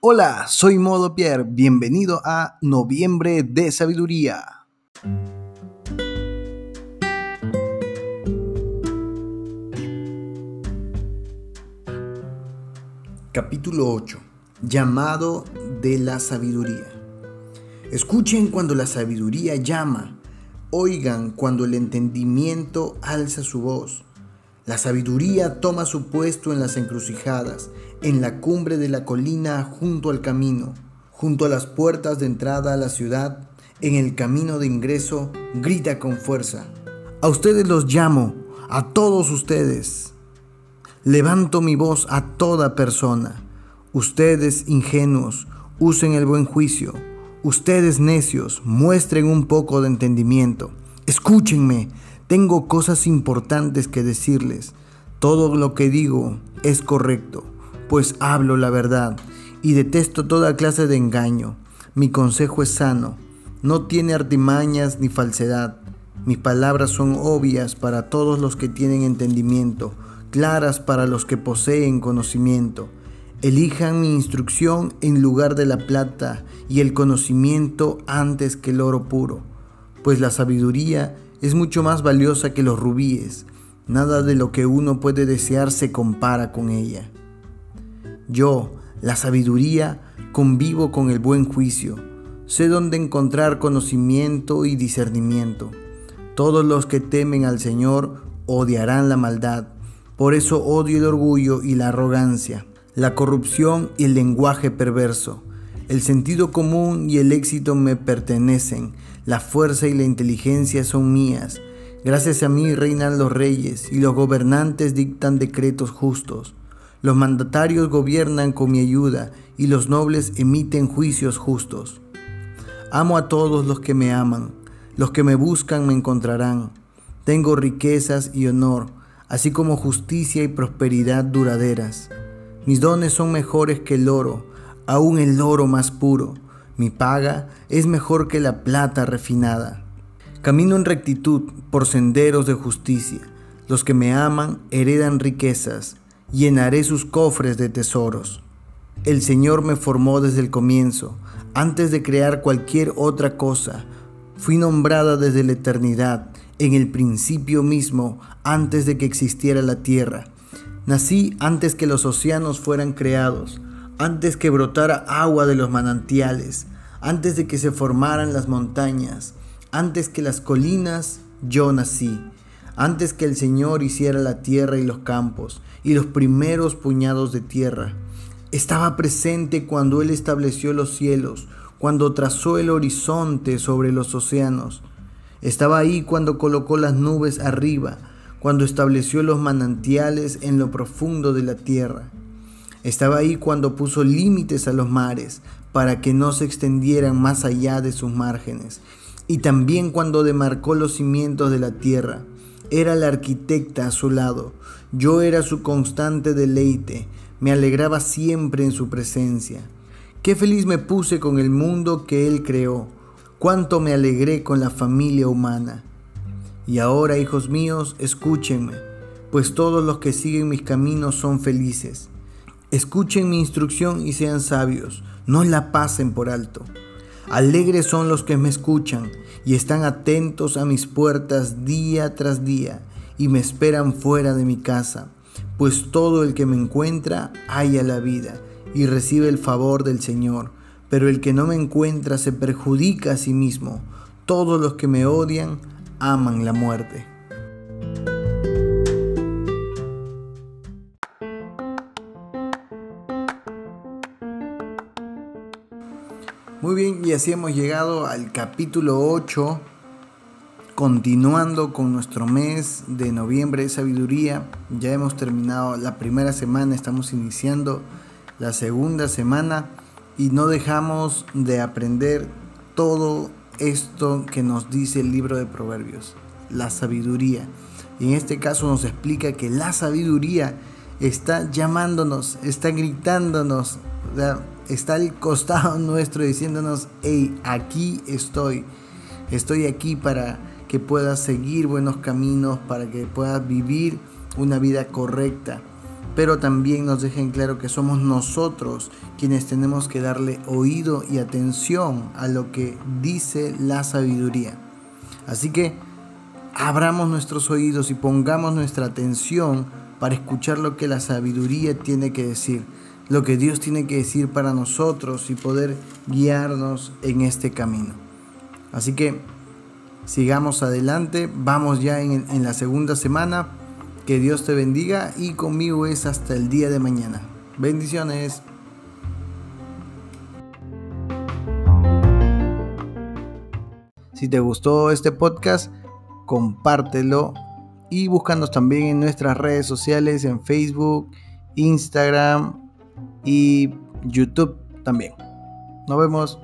Hola, soy Modo Pierre, bienvenido a Noviembre de Sabiduría. Capítulo 8. Llamado de la sabiduría. Escuchen cuando la sabiduría llama, oigan cuando el entendimiento alza su voz. La sabiduría toma su puesto en las encrucijadas, en la cumbre de la colina junto al camino, junto a las puertas de entrada a la ciudad, en el camino de ingreso, grita con fuerza. A ustedes los llamo, a todos ustedes. Levanto mi voz a toda persona. Ustedes ingenuos, usen el buen juicio. Ustedes necios, muestren un poco de entendimiento. Escúchenme, tengo cosas importantes que decirles. Todo lo que digo es correcto, pues hablo la verdad y detesto toda clase de engaño. Mi consejo es sano, no tiene artimañas ni falsedad. Mis palabras son obvias para todos los que tienen entendimiento, claras para los que poseen conocimiento. Elijan mi instrucción en lugar de la plata y el conocimiento antes que el oro puro, pues la sabiduría es mucho más valiosa que los rubíes. Nada de lo que uno puede desear se compara con ella. Yo, la sabiduría, convivo con el buen juicio. Sé dónde encontrar conocimiento y discernimiento. Todos los que temen al Señor odiarán la maldad. Por eso odio el orgullo y la arrogancia, la corrupción y el lenguaje perverso. El sentido común y el éxito me pertenecen, la fuerza y la inteligencia son mías. Gracias a mí reinan los reyes y los gobernantes dictan decretos justos. Los mandatarios gobiernan con mi ayuda y los nobles emiten juicios justos. Amo a todos los que me aman, los que me buscan me encontrarán. Tengo riquezas y honor, así como justicia y prosperidad duraderas. Mis dones son mejores que el oro, aún el oro más puro. Mi paga es mejor que la plata refinada. Camino en rectitud por senderos de justicia. Los que me aman heredan riquezas. Llenaré sus cofres de tesoros. El Señor me formó desde el comienzo, antes de crear cualquier otra cosa. Fui nombrada desde la eternidad, en el principio mismo, antes de que existiera la tierra. Nací antes que los océanos fueran creados antes que brotara agua de los manantiales, antes de que se formaran las montañas, antes que las colinas, yo nací, antes que el Señor hiciera la tierra y los campos, y los primeros puñados de tierra. Estaba presente cuando Él estableció los cielos, cuando trazó el horizonte sobre los océanos. Estaba ahí cuando colocó las nubes arriba, cuando estableció los manantiales en lo profundo de la tierra. Estaba ahí cuando puso límites a los mares para que no se extendieran más allá de sus márgenes. Y también cuando demarcó los cimientos de la tierra. Era la arquitecta a su lado. Yo era su constante deleite. Me alegraba siempre en su presencia. Qué feliz me puse con el mundo que Él creó. Cuánto me alegré con la familia humana. Y ahora, hijos míos, escúchenme, pues todos los que siguen mis caminos son felices. Escuchen mi instrucción y sean sabios, no la pasen por alto. Alegres son los que me escuchan y están atentos a mis puertas día tras día y me esperan fuera de mi casa, pues todo el que me encuentra halla la vida y recibe el favor del Señor, pero el que no me encuentra se perjudica a sí mismo. Todos los que me odian aman la muerte. Muy bien, y así hemos llegado al capítulo 8, continuando con nuestro mes de noviembre de sabiduría. Ya hemos terminado la primera semana, estamos iniciando la segunda semana y no dejamos de aprender todo esto que nos dice el libro de Proverbios, la sabiduría. Y en este caso nos explica que la sabiduría está llamándonos, está gritándonos, está al costado nuestro diciéndonos, hey, aquí estoy, estoy aquí para que puedas seguir buenos caminos, para que puedas vivir una vida correcta. pero también nos dejen claro que somos nosotros quienes tenemos que darle oído y atención a lo que dice la sabiduría. Así que abramos nuestros oídos y pongamos nuestra atención para escuchar lo que la sabiduría tiene que decir, lo que Dios tiene que decir para nosotros y poder guiarnos en este camino. Así que sigamos adelante, vamos ya en, la segunda semana que Dios te bendiga y conmigo es hasta el día de mañana. Bendiciones. Si te gustó este podcast, compártelo y búscanos también en nuestras redes sociales, en Facebook, Instagram y YouTube también. Nos vemos.